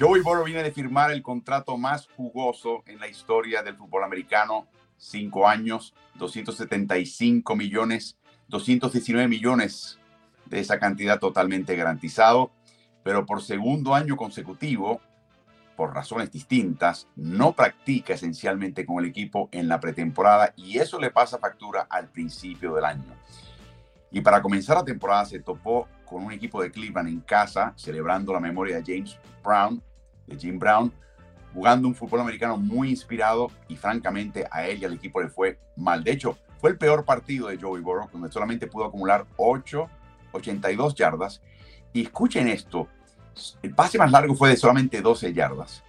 Joey Burrow viene de firmar el contrato más jugoso en la historia del fútbol americano. Cinco años, 275 millones, 219 millones de esa cantidad totalmente garantizado. Pero por segundo año consecutivo, por razones distintas, no practica esencialmente con el equipo en la pretemporada y eso le pasa factura al principio del año. Y para comenzar la temporada se topó con un equipo de Cleveland en casa, celebrando la memoria de James Brown, de Jim Brown, jugando un fútbol americano muy inspirado y francamente a él y al equipo le fue mal. De hecho, fue el peor partido de Joey Burrow, donde solamente pudo acumular 8, 82 yardas. Y escuchen esto, el pase más largo fue de solamente 12 yardas.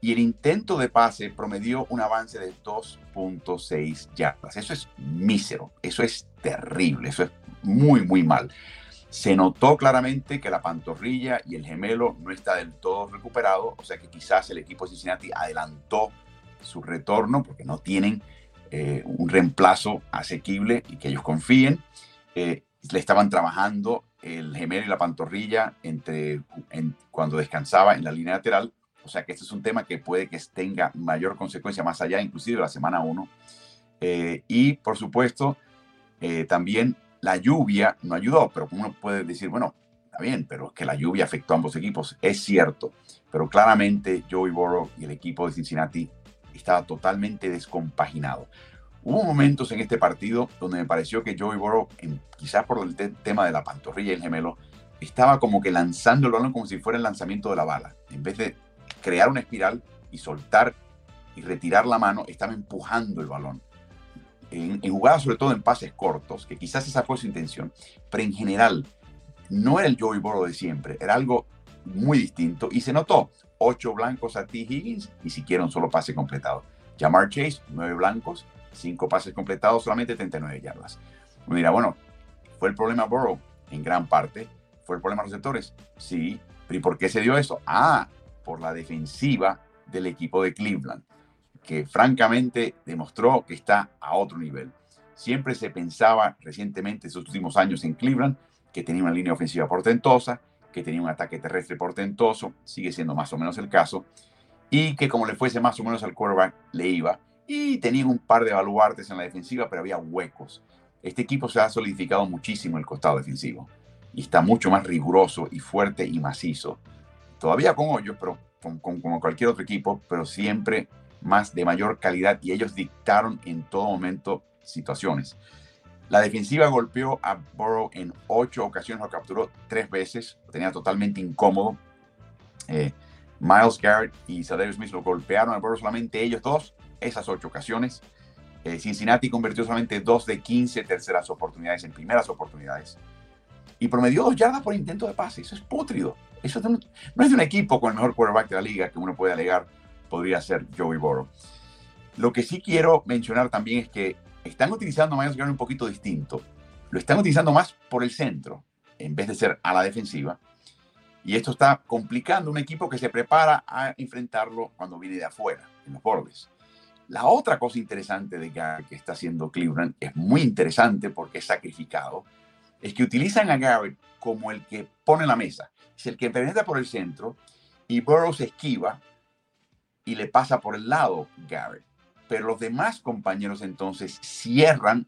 Y el intento de pase promedió un avance de 2.6 yardas. Eso es mísero, eso es terrible, eso es muy, muy mal. Se notó claramente que la pantorrilla y el gemelo no está del todo recuperado, o sea que quizás el equipo de Cincinnati adelantó su retorno porque no tienen eh, un reemplazo asequible y que ellos confíen. Eh, le estaban trabajando el gemelo y la pantorrilla entre, cuando descansaba en la línea lateral. O sea que este es un tema que puede que tenga mayor consecuencia más allá, inclusive de la semana 1. Eh, y por supuesto, también la lluvia no ayudó, pero uno puede decir, bueno, está bien, pero es que la lluvia afectó a ambos equipos, es cierto, pero claramente Joey Burrow y el equipo de Cincinnati estaba totalmente descompaginado. Hubo momentos en este partido donde me pareció que Joey Burrow, quizás por el tema de la pantorrilla y el gemelo, estaba como que lanzando el balón como si fuera el lanzamiento de la bala. En vez de crear una espiral y soltar y retirar la mano, estaba empujando el balón en, jugadas sobre todo en pases cortos, que quizás esa fue su intención, pero en general no era el Joey Burrow de siempre, era algo muy distinto y se notó. Ocho blancos a T. Higgins, ni siquiera un solo pase completado. Jamar Chase, nueve blancos, cinco pases completados, solamente 39 yardas. Uno dirá, bueno, ¿fue el problema Burrow? En gran parte. ¿Fue el problema receptores? Sí. ¿Pero y por qué se dio eso? Ah, por la defensiva del equipo de Cleveland que francamente demostró que está a otro nivel. Siempre se pensaba recientemente, en sus últimos años en Cleveland, que tenía una línea ofensiva portentosa, que tenía un ataque terrestre portentoso, sigue siendo más o menos el caso, y que como le fuese más o menos al quarterback, le iba, y tenía un par de baluartes en la defensiva, pero había huecos. Este equipo se ha solidificado muchísimo el costado defensivo, y está mucho más riguroso y fuerte y macizo. Todavía con hoyos, pero como cualquier otro equipo, pero siempre más de mayor calidad y ellos dictaron en todo momento situaciones. La defensiva golpeó a Burrow en ocho ocasiones, lo capturó tres veces, lo tenía totalmente incómodo. Eh, Miles Garrett y Cedarius Smith lo golpearon a Burrow solamente ellos dos, esas ocho ocasiones. Eh, Cincinnati convirtió solamente dos de 15 terceras oportunidades en primeras oportunidades. Y promedió dos yardas por intento de pase. Eso es putrido. Eso no es de un equipo con el mejor quarterback de la liga que uno puede alegar podría ser Joey Burrow. Lo que sí quiero mencionar también es que están utilizando a Miles Garrett un poquito distinto. Lo están utilizando más por el centro, en vez de ser a la defensiva. Y esto está complicando un equipo que se prepara a enfrentarlo cuando viene de afuera, en los bordes. La otra cosa interesante de Garrett que está haciendo Cleveland es muy interesante porque es sacrificado. Es que utilizan a Garrett como el que pone la mesa. Es el que penetra por el centro y Burrow se esquiva y le pasa por el lado Garrett. Pero los demás compañeros entonces cierran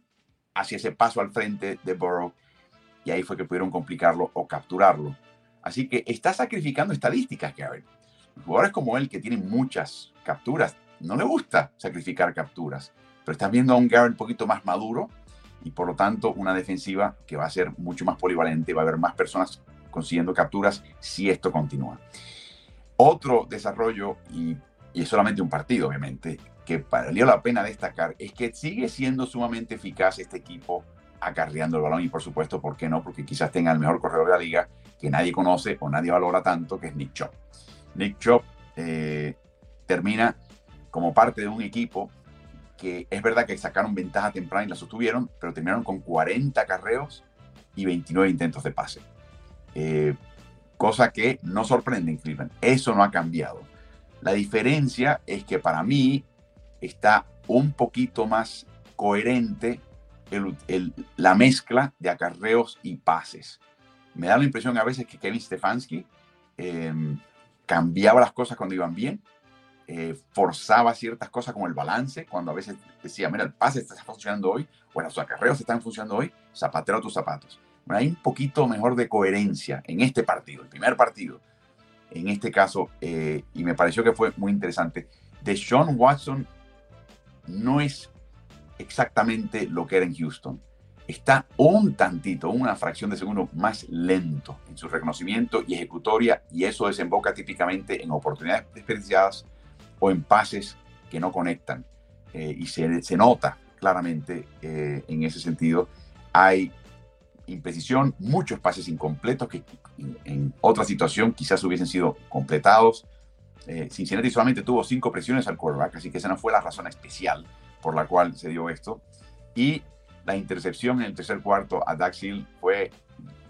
hacia ese paso al frente de Burrow y ahí fue que pudieron complicarlo o capturarlo. Así que está sacrificando estadísticas Garrett. Jugadores como él que tienen muchas capturas, no le gusta sacrificar capturas, pero están viendo a un Garrett un poquito más maduro y por lo tanto una defensiva que va a ser mucho más polivalente, va a haber más personas consiguiendo capturas si esto continúa. Otro desarrollo, y y es solamente un partido, obviamente, que valió la pena destacar, es que sigue siendo sumamente eficaz este equipo acarreando el balón y por supuesto, ¿por qué no? Porque quizás tenga el mejor corredor de la liga que nadie conoce o nadie valora tanto, que es Nick Chop. Nick Chop eh, termina como parte de un equipo que es verdad que sacaron ventaja temprana y la sostuvieron, pero terminaron con 40 carreos y 29 intentos de pase. Eh, cosa que no sorprende en Cleveland. Eso no ha cambiado. La diferencia es que para mí está un poquito más coherente la mezcla de acarreos y pases. Me da la impresión a veces que Kevin Stefanski em, cambiaba las cosas cuando iban bien, eh, forzaba ciertas cosas como el balance, cuando a veces decía, mira, el pase está funcionando hoy, o los acarreos están funcionando hoy, zapatero tus zapatos. Bueno, hay un poquito mejor de coherencia en este partido, el primer partido, en este caso, eh, y me pareció que fue muy interesante. De Sean Watson no es exactamente lo que era en Houston. Está un tantito, una fracción de segundo más lento en su reconocimiento y ejecutoria, y eso desemboca típicamente en oportunidades desperdiciadas o en pases que no conectan. Eh, y se, se, nota claramente eh, en ese sentido. Hay imprecisión, muchos pases incompletos que en, otra situación quizás hubiesen sido completados. Eh, Cincinnati solamente tuvo cinco presiones al quarterback, así que esa no fue la razón especial por la cual se dio esto. Y la intercepción en el tercer cuarto a Dax Hill fue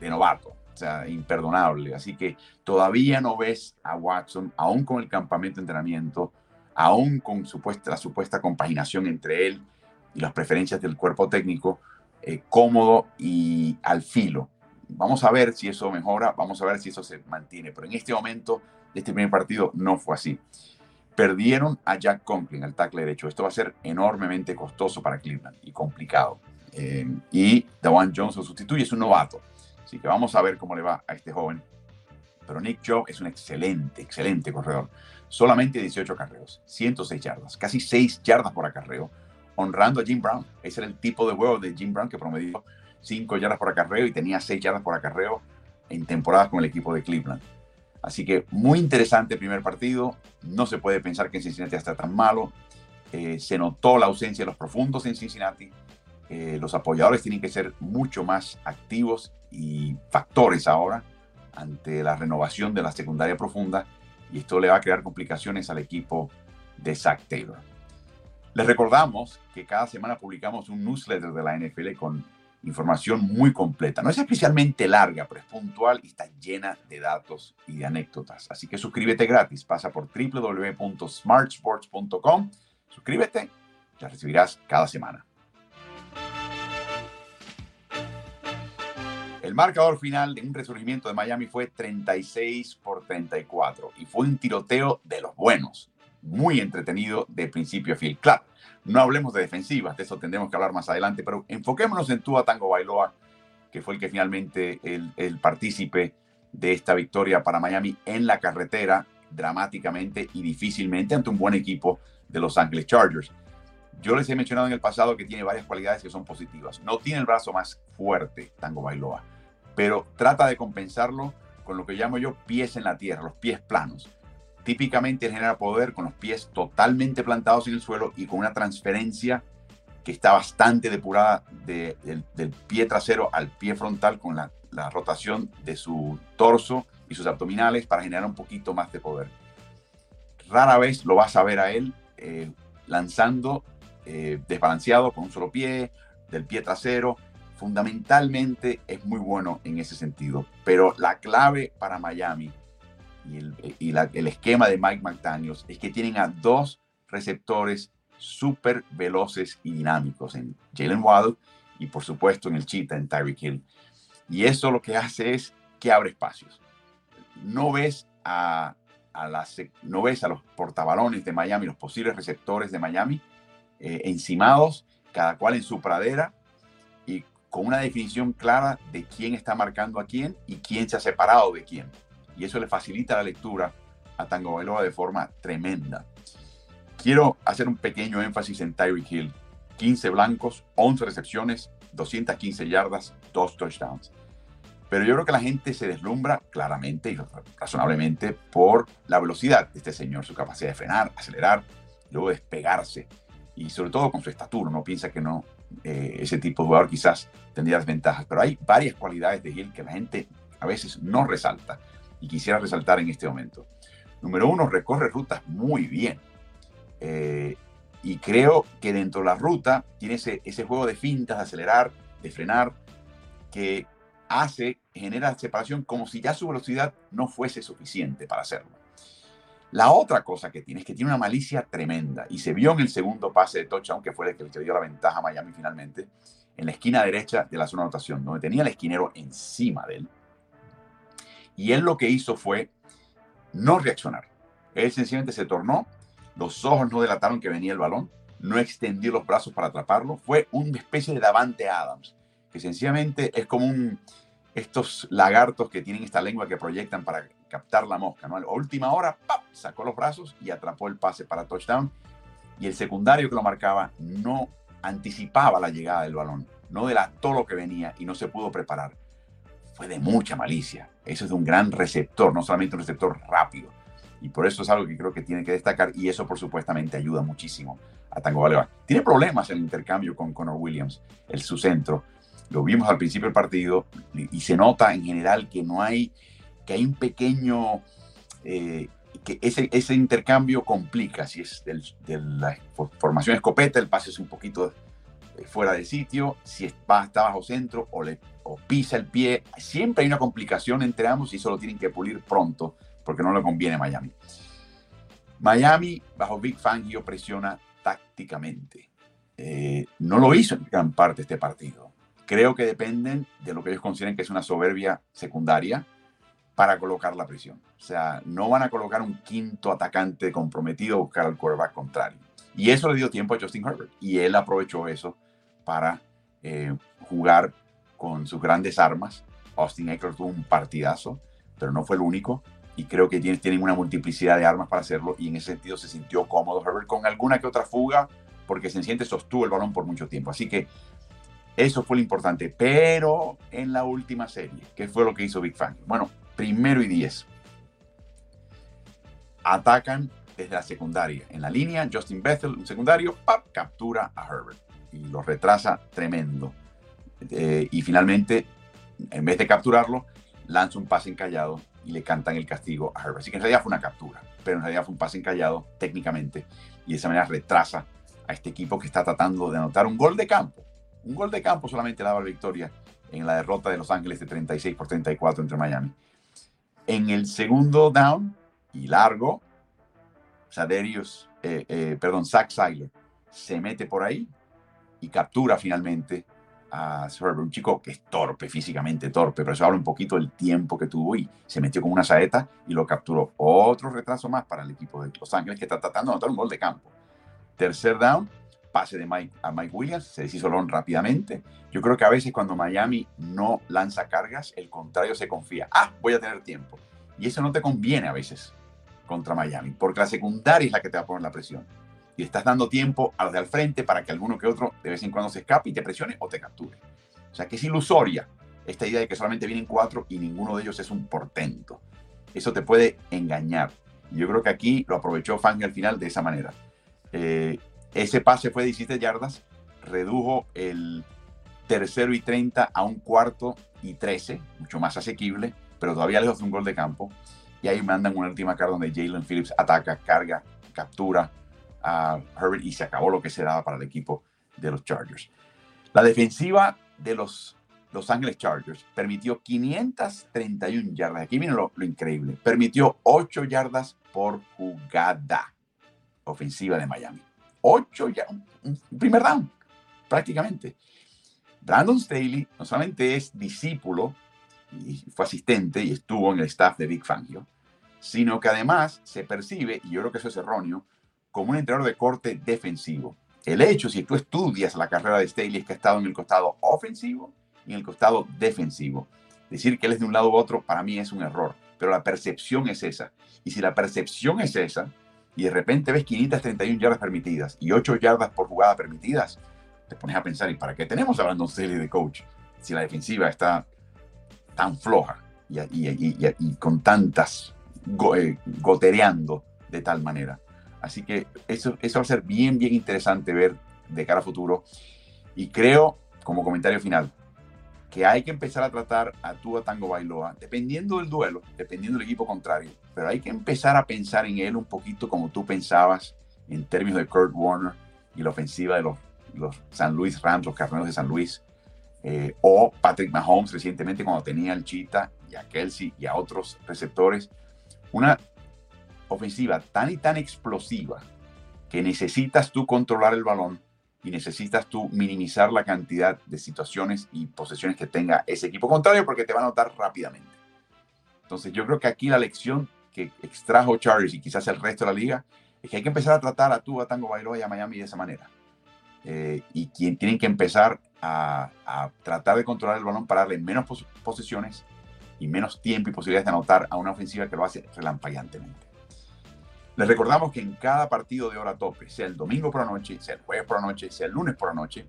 de novato, o sea, imperdonable. Así que todavía no ves a Watson, aún con el campamento de entrenamiento, aún con supuesta, la supuesta compaginación entre él y las preferencias del cuerpo técnico, eh, cómodo y al filo. Vamos a ver si eso mejora, vamos a ver si eso se mantiene, pero en este momento, este primer partido no fue así. Perdieron a Jack Conklin, el tackle derecho. Esto va a ser enormemente costoso para Cleveland y complicado. Eh, y Dawan lo sustituye, es un novato. Así que vamos a ver cómo le va a este joven. Pero Nick Joe es un excelente, excelente corredor. Solamente 18 acarreos, 106 yardas, casi 6 yardas por acarreo, honrando a Jim Brown. Ese era el tipo de juego de Jim Brown que promedió 5 yardas por acarreo y tenía 6 yardas por acarreo en temporadas con el equipo de Cleveland. Así que muy interesante primer partido. No se puede pensar que en Cincinnati está tan malo. Eh, se notó la ausencia de los profundos en Cincinnati. Eh, los apoyadores tienen que ser mucho más activos y factores ahora ante la renovación de la secundaria profunda y esto le va a crear complicaciones al equipo de Zach Taylor. Les recordamos que cada semana publicamos un newsletter de la NFL con información muy completa. No es especialmente larga, pero es puntual y está llena de datos y de anécdotas. Así que suscríbete gratis. Pasa por www.smartsports.com. Suscríbete, la recibirás cada semana. El marcador final de un resurgimiento de Miami fue 36 por 34 y fue un tiroteo de los buenos, muy entretenido de principio a fin. Claro, no hablemos de defensivas, de eso tendremos que hablar más adelante, pero enfoquémonos en Tua Tango Bailoa, que fue el que finalmente el, el partícipe de esta victoria para Miami en la carretera dramáticamente y difícilmente ante un buen equipo de Los Angeles Chargers. Yo les he mencionado en el pasado que tiene varias cualidades que son positivas. No tiene el brazo más fuerte, Tango Bailoa pero trata de compensarlo con lo que llamo yo pies en la tierra, los pies planos. Típicamente genera poder con los pies totalmente plantados en el suelo y con una transferencia que está bastante depurada del, pie trasero al pie frontal con la, rotación de su torso y sus abdominales para generar un poquito más de poder. Rara vez lo vas a ver a él eh, lanzando eh, desbalanceado con un solo pie, del pie trasero, fundamentalmente es muy bueno en ese sentido, pero la clave para Miami y el, esquema de Mike McDaniels es que tienen a dos receptores súper veloces y dinámicos en Jalen Waddle y por supuesto en el Cheetah, en Tyreek Hill. Y eso lo que hace es que abre espacios. No ves a, las, no ves a los portabalones de Miami, los posibles receptores de Miami, eh, encimados, cada cual en su pradera, con una definición clara de quién está marcando a quién y quién se ha separado de quién. Y eso le facilita la lectura a Tango Bailoa de forma tremenda. Quiero hacer un pequeño énfasis en Tyreek Hill. 15 blancos, 11 recepciones, 215 yardas, 2 touchdowns. Pero yo creo que la gente se deslumbra claramente y razonablemente por la velocidad de este señor, su capacidad de frenar, acelerar, luego despegarse y sobre todo con su estatura. No piensa que no eh, ese tipo de jugador quizás tendría desventajas, pero hay varias cualidades de Hill que la gente a veces no resalta y quisiera resaltar en este momento. Número uno, recorre rutas muy bien. Eh, y creo que dentro de la ruta tiene ese, ese juego de fintas, de acelerar, de frenar, que hace, genera separación como si ya su velocidad no fuese suficiente para hacerlo. La otra cosa que tiene es que tiene una malicia tremenda y se vio en el segundo pase de touchdown, que fue el que le dio la ventaja a Miami finalmente, en la esquina derecha de la zona de anotación, donde tenía el esquinero encima de él. Y él lo que hizo fue no reaccionar. Él sencillamente se tornó, los ojos no delataron que venía el balón, no extendió los brazos para atraparlo, fue una especie de Davante Adams, que sencillamente es como estos lagartos que tienen esta lengua que proyectan para captar la mosca. ¿no? A última hora, sacó los brazos y atrapó el pase para touchdown. Y el secundario que lo marcaba no anticipaba la llegada del balón, no delató lo que venía y no se pudo preparar. Fue de mucha malicia. Eso es un gran receptor, no solamente un receptor rápido. Y por eso es algo que creo que tiene que destacar y eso por supuestamente ayuda muchísimo a Tango Balevar. Tiene problemas el intercambio con Connor Williams, el su centro. Lo vimos al principio del partido y se nota en general que no hay, que hay un pequeño, eh, que ese, ese intercambio complica. Si es de la formación escopeta, el pase es un poquito fuera de sitio. Si está bajo centro o, le, o pisa el pie, siempre hay una complicación entre ambos y eso lo tienen que pulir pronto porque no le conviene a Miami. Miami, bajo Big Fangio, presiona tácticamente. Eh, no lo hizo en gran parte este partido. Creo que dependen de lo que ellos consideren que es una soberbia secundaria para colocar la presión. O sea, no van a colocar un quinto atacante comprometido a buscar al quarterback contrario. Y eso le dio tiempo a Justin Herbert. Y él aprovechó eso para eh, jugar con sus grandes armas. Austin Eckler tuvo un partidazo, pero no fue el único y creo que tienen, una multiplicidad de armas para hacerlo y en ese sentido se sintió cómodo Herbert con alguna que otra fuga porque sencillamente sostuvo el balón por mucho tiempo. Así que eso fue lo importante. Pero en la última serie, ¿qué fue lo que hizo Big Fan? Bueno, primero y diez. Atacan desde la secundaria. En la línea, Justin Bethel, un secundario, ¡pap! captura a Herbert y lo retrasa tremendo. Eh, y finalmente, en vez de capturarlo, lanza un pase encallado y le cantan el castigo a Herbert. Así que en realidad fue una captura, pero en realidad fue un pase encallado técnicamente y de esa manera retrasa a este equipo que está tratando de anotar un gol de campo. Un gol de campo solamente daba la victoria en la derrota de Los Ángeles de 36 por 34 entre Miami. En el segundo down y largo, Saderius, eh, eh, perdón, Zach Seiler se mete por ahí y captura finalmente a Herbert, un chico que es torpe, físicamente torpe, pero eso habla un poquito del tiempo que tuvo y se metió con una saeta y lo capturó. Otro retraso más para el equipo de Los Ángeles que está tratando de anotar un gol de campo. Tercer down, pase de Mike a Mike Williams, se deshizo Lon rápidamente. Yo creo que a veces cuando Miami no lanza cargas, el contrario se confía. Ah, voy a tener tiempo. Y eso no te conviene a veces contra Miami, porque la secundaria es la que te va a poner la presión y estás dando tiempo a los de al frente para que alguno que otro de vez en cuando se escape y te presione o te capture. O sea que es ilusoria esta idea de que solamente vienen cuatro y ninguno de ellos es un portento. Eso te puede engañar. Yo creo que aquí lo aprovechó Fangio al final de esa manera. Eh, ese pase fue de 17 yardas, redujo el tercero y 30 a un cuarto y 13, mucho más asequible, pero todavía lejos de un gol de campo. Y ahí mandan una última carga donde Jalen Phillips ataca, carga, captura, Herbert y se acabó lo que se daba para el equipo de los Chargers. La defensiva de los Los Ángeles Chargers permitió 531 yardas. Aquí viene lo, increíble. Permitió 8 yardas por jugada ofensiva de Miami. 8 ya, un primer down, prácticamente. Brandon Staley no solamente es discípulo y fue asistente y estuvo en el staff de Big Fangio, sino que además se percibe, y yo creo que eso es erróneo, como un entrenador de corte defensivo. El hecho, si tú estudias la carrera de Staley, es que ha estado en el costado ofensivo y en el costado defensivo. Decir que él es de un lado u otro, para mí es un error, pero la percepción es esa. Y si la percepción es esa, y de repente ves 531 yardas permitidas y 8 yardas por jugada permitidas, te pones a pensar, ¿y para qué tenemos a Brandon Staley de coach? Si la defensiva está tan floja y, con tantas eh, gotereando de tal manera. Así que eso, eso va a ser bien, bien interesante ver de cara a futuro. Y creo, como comentario final, que hay que empezar a tratar a Tua Tango Bailoa, dependiendo del duelo, dependiendo del equipo contrario, pero hay que empezar a pensar en él un poquito como tú pensabas en términos de Kurt Warner y la ofensiva de los, los San Luis Rams, los Carneros de San Luis, eh, o Patrick Mahomes recientemente cuando tenía al Chita y a Kelsey y a otros receptores. Una ofensiva tan y tan explosiva que necesitas tú controlar el balón y necesitas tú minimizar la cantidad de situaciones y posesiones que tenga ese equipo contrario porque te va a notar rápidamente. Entonces yo creo que aquí la lección que extrajo Chargers y quizás el resto de la liga es que hay que empezar a tratar a tú, a Tango Bailoa y a Miami de esa manera. Eh, y quien, tienen que empezar a, tratar de controlar el balón para darle menos posesiones y menos tiempo y posibilidades de anotar a una ofensiva que lo hace relampagueantemente. Les recordamos que en cada partido de hora tope, sea el domingo por la noche, sea el jueves por la noche, sea el lunes por la noche,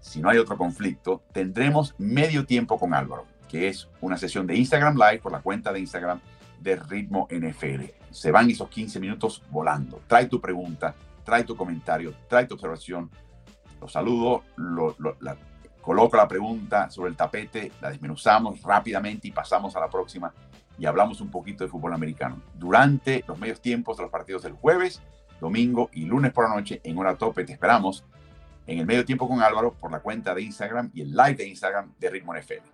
si no hay otro conflicto, tendremos medio tiempo con Álvaro, que es una sesión de Instagram Live por la cuenta de Instagram de Ritmo NFL. Se van esos 15 minutos volando. Trae tu pregunta, trae tu comentario, trae tu observación. Lo saludo, la, coloco la pregunta sobre el tapete, la desmenuzamos rápidamente y pasamos a la próxima y hablamos un poquito de fútbol americano. Durante los medios tiempos de los partidos del jueves, domingo y lunes por la noche en hora tope te esperamos en el medio tiempo con Álvaro por la cuenta de Instagram y el live de Instagram de Ritmo NFL.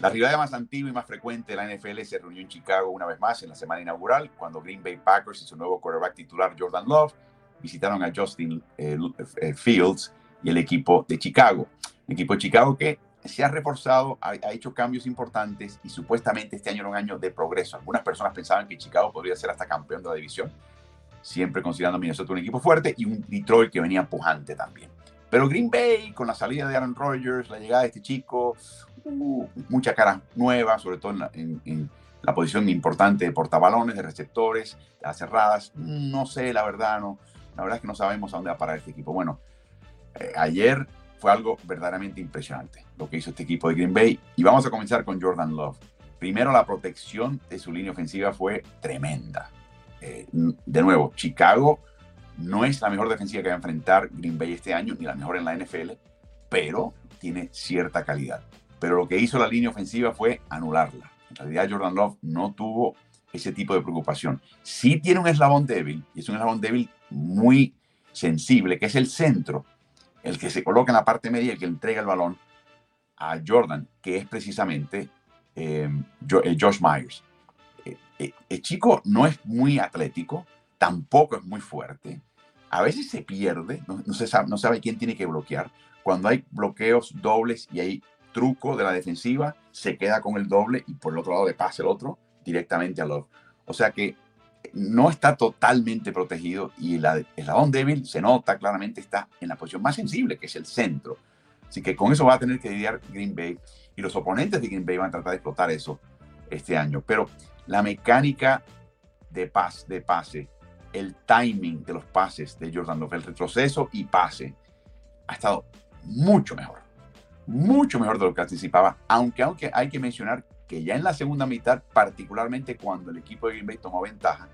La rivalidad más antigua y más frecuente de la NFL se reunió en Chicago una vez más en la semana inaugural, cuando Green Bay Packers y su nuevo quarterback titular Jordan Love visitaron a Justin eh, eh, Fields y el equipo de Chicago. El equipo de Chicago que se ha reforzado, ha, hecho cambios importantes y supuestamente este año era un año de progreso. Algunas personas pensaban que Chicago podría ser hasta campeón de la división, siempre considerando a Minnesota un equipo fuerte y un Detroit que venía pujante también. Pero Green Bay, con la salida de Aaron Rodgers, la llegada de este chico, uh, mucha cara nueva, sobre todo en, la posición importante de portabalones, de receptores, las cerradas. No sé, la verdad, no. La verdad es que no sabemos a dónde va a parar este equipo. Bueno, eh, ayer fue algo verdaderamente impresionante lo que hizo este equipo de Green Bay. Y vamos a comenzar con Jordan Love. Primero, la protección de su línea ofensiva fue tremenda. Eh, de nuevo, Chicago no es la mejor defensiva que va a enfrentar Green Bay este año, ni la mejor en la NFL, pero tiene cierta calidad. Pero lo que hizo la línea ofensiva fue anularla. En realidad, Jordan Love no tuvo ese tipo de preocupación. Sí tiene un eslabón débil, y es un eslabón débil muy sensible, que es el centro el que se coloca en la parte media, el que entrega el balón a Jordan, que es precisamente eh, eh, Josh Myers. Eh, el chico no es muy atlético, tampoco es muy fuerte. A veces se pierde, no, se sabe, sabe quién tiene que bloquear. Cuando hay bloqueos dobles y hay truco de la defensiva, se queda con el doble y por el otro lado le pasa el otro directamente a Love. O sea que no está totalmente protegido y el eslabón débil se nota claramente está en la posición más sensible, que es el centro. Así que con eso va a tener que lidiar Green Bay y los oponentes de Green Bay van a tratar de explotar eso este año. Pero la mecánica de, pas, de pase, el timing de los pases de Jordan Love, el retroceso y pase, ha estado mucho mejor. Mucho mejor de lo que anticipaba, aunque, aunque hay que mencionar que ya en la segunda mitad, particularmente cuando el equipo de Green Bay tomó ventaja,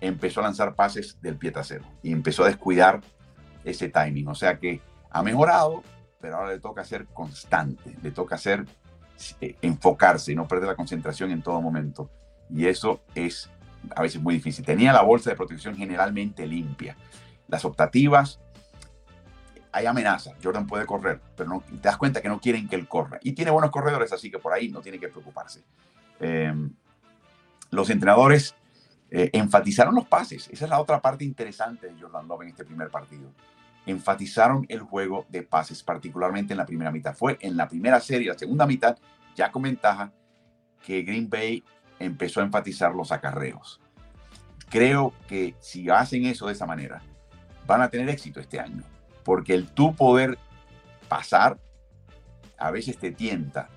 empezó a lanzar pases del pie trasero y empezó a descuidar ese timing. O sea que ha mejorado, pero ahora le toca ser constante, le toca ser eh, enfocarse y no perder la concentración en todo momento. Y eso es a veces muy difícil. Tenía la bolsa de protección generalmente limpia. Las optativas hay amenazas. Jordan puede correr, pero no, te das cuenta que no quieren que él corra. Y tiene buenos corredores, así que por ahí no tiene que preocuparse. Em, los entrenadores eh, enfatizaron los pases. Esa es la otra parte interesante de Jordan Love en este primer partido. Enfatizaron el juego de pases, particularmente en la primera mitad. Fue en la primera serie, la segunda mitad, ya con ventaja, que Green Bay empezó a enfatizar los acarreos. Creo que si hacen eso de esa manera, van a tener éxito este año porque el tú poder pasar a veces te tienta,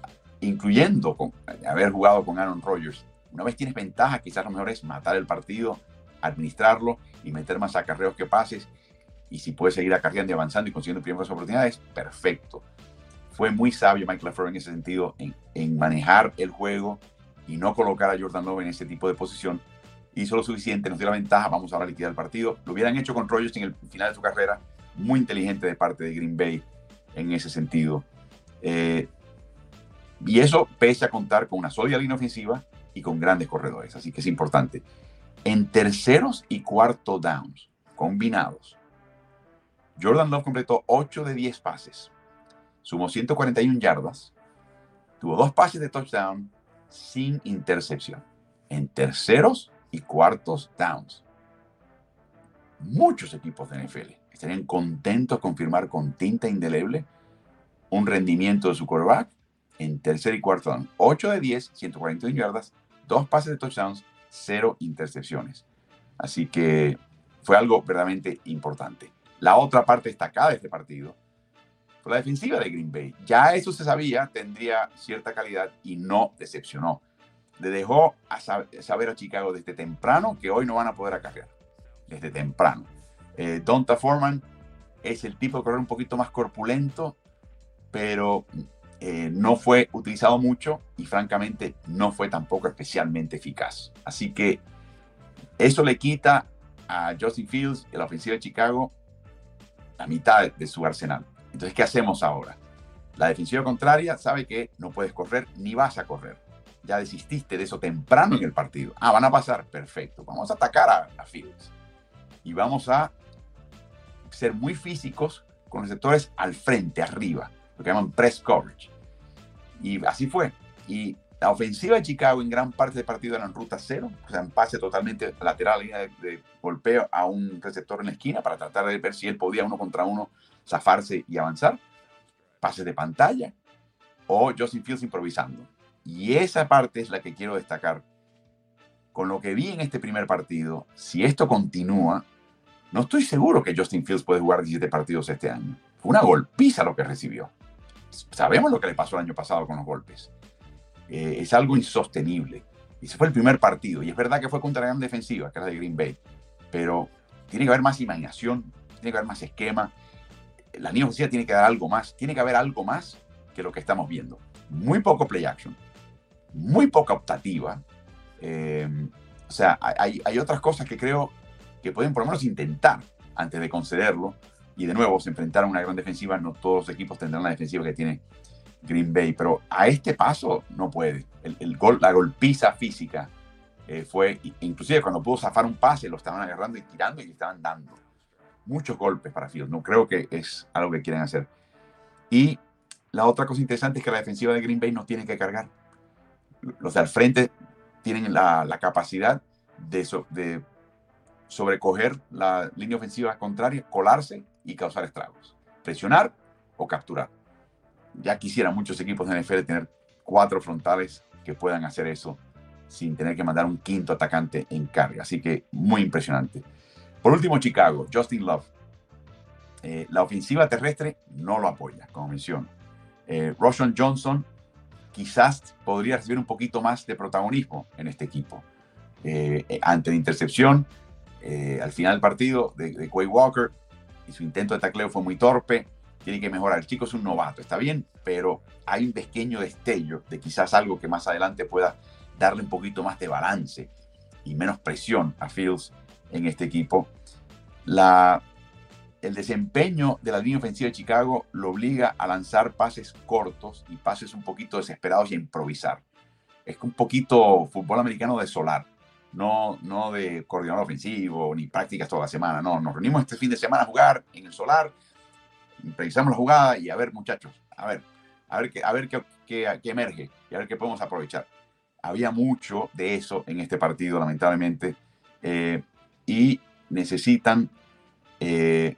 incluyendo con, haber jugado con Aaron Rodgers. Una vez tienes ventaja, quizás lo mejor es matar el partido, administrarlo y meter más acarreos que pases. Y si puedes seguir acarreando y avanzando y consiguiendo primeras oportunidades, perfecto. Fue muy sabio Mike LaFleur en ese sentido, en, manejar el juego y no colocar a Jordan Love en ese tipo de posición. Hizo lo suficiente, nos dio la ventaja, vamos ahora a liquidar el partido. Lo hubieran hecho con Rodgers en el final de su carrera, muy inteligente de parte de Green Bay en ese sentido. Eh, y eso pese a contar con una sólida línea ofensiva y con grandes corredores. Así que es importante. En terceros y cuarto downs combinados, Jordan Love completó 8 de 10 pases, sumó 141 yardas, tuvo dos pases de touchdown sin intercepción. En terceros y cuartos downs. Muchos equipos de NFL estarían contentos con firmar con tinta indeleble un rendimiento de su quarterback en tercer y cuarto 8 de 10, 141 yardas, dos pases de touchdowns, cero intercepciones. Así que fue algo verdaderamente importante. La otra parte destacada de este partido fue la defensiva de Green Bay. Ya eso se sabía, tendría cierta calidad y no decepcionó. Le dejó a saber a Chicago desde temprano que hoy no van a poder acarrear. Desde temprano. Eh, Donta Foreman es el tipo de correr un poquito más corpulento, pero eh, no fue utilizado mucho y francamente no fue tampoco especialmente eficaz. Así que eso le quita a Justin Fields y la ofensiva de Chicago la mitad de su arsenal. Entonces, ¿qué hacemos ahora? La defensiva contraria sabe que no puedes correr ni vas a correr. Ya desististe de eso temprano en el partido. Ah, van a pasar. Perfecto. Vamos a atacar a, a Fields. Y vamos a ser muy físicos con receptores al frente, arriba, lo que llaman press coverage. Y así fue. Y la ofensiva de Chicago en gran parte del partido era en ruta cero, o sea, en pase totalmente lateral, línea de, golpeo a un receptor en la esquina para tratar de ver si él podía uno contra uno zafarse y avanzar. Pases de pantalla o Justin Fields improvisando. Y esa parte es la que quiero destacar. Con lo que vi en este primer partido, si esto continúa, no estoy seguro que Justin Fields puede jugar 17 partidos este año. Fue una golpiza lo que recibió. Sabemos lo que le pasó el año pasado con los golpes. Eh, es algo insostenible. Y ese fue el primer partido. Y es verdad que fue contra la gran defensiva, que era de Green Bay. Pero tiene que haber más imaginación, tiene que haber más esquema. La línea ofensiva tiene que dar algo más. Tiene que haber algo más que lo que estamos viendo. Muy poco play action, muy poca optativa. Eh, o sea, hay, hay otras cosas que creo que pueden por lo menos intentar antes de concederlo. Y de nuevo, se enfrentaron a una gran defensiva. No todos los equipos tendrán la defensiva que tiene Green Bay, pero a este paso no puede. El, gol, la golpiza física eh, fue, inclusive cuando pudo zafar un pase, lo estaban agarrando y tirando y le estaban dando. Muchos golpes para Fields. No creo que es algo que quieren hacer. Y la otra cosa interesante es que la defensiva de Green Bay no tiene que cargar. Los de al frente tienen la, capacidad de, de sobrecoger la línea ofensiva contraria, colarse y causar estragos. Presionar o capturar ya quisieran muchos equipos de NFL tener cuatro frontales que puedan hacer eso sin tener que mandar un quinto atacante en carga. Así que muy impresionante. Por último, Chicago, Justin Love. Eh, la ofensiva terrestre no lo apoya, como menciono. Eh, Roshan Johnson quizás podría recibir un poquito más de protagonismo en este equipo. Eh, ante la intercepción, al final del partido de, Quay Walker, y su intento de tacleo fue muy torpe tiene que mejorar. El chico es un novato, está bien, pero hay un pequeño destello de quizás algo que más adelante pueda darle un poquito más de balance y menos presión a Fields en este equipo. El desempeño de la línea ofensiva de Chicago lo obliga a lanzar pases cortos y pases un poquito desesperados y a improvisar. Es un poquito fútbol americano de solar, no, no de coordinador ofensivo ni prácticas toda la semana. No, nos reunimos este fin de semana a jugar en el solar revisamos la jugada y a ver, muchachos, a ver, a ver qué, a ver qué, qué, emerge y a ver qué podemos aprovechar. Había mucho de eso en este partido, lamentablemente, eh, y necesitan eh,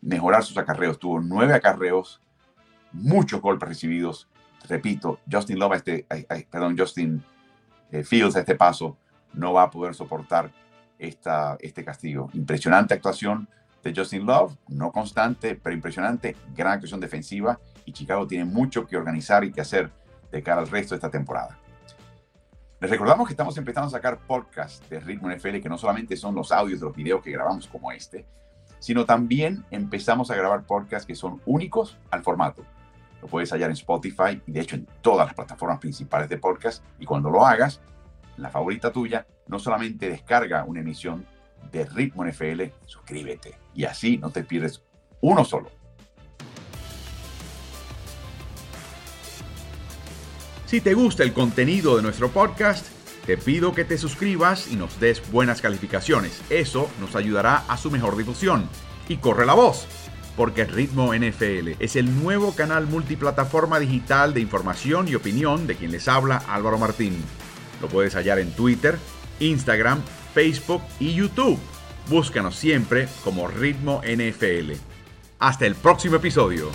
mejorar sus acarreos. Tuvo nueve acarreos, muchos golpes recibidos. Repito, Justin Love, este, perdón, Justin eh, Fields a este paso no va a poder soportar esta, este castigo. Impresionante actuación, de Justin Love, no constante, pero impresionante, gran actuación defensiva y Chicago tiene mucho que organizar y que hacer de cara al resto de esta temporada. Les recordamos que estamos empezando a sacar podcasts de Ritmo NFL que no solamente son los audios de los videos que grabamos como este, sino también empezamos a grabar podcasts que son únicos al formato. Lo puedes hallar en Spotify y de hecho en todas las plataformas principales de podcast y cuando lo hagas, la favorita tuya, no solamente descarga una emisión de Ritmo NFL, suscríbete y así no te pierdes uno solo. Si te gusta el contenido de nuestro podcast, te pido que te suscribas y nos des buenas calificaciones. Eso nos ayudará a su mejor difusión. Y corre la voz, porque Ritmo NFL es el nuevo canal multiplataforma digital de información y opinión de quien les habla Álvaro Martín. Lo puedes hallar en Twitter, Instagram, Facebook y YouTube. Búscanos siempre como Ritmo NFL. Hasta el próximo episodio.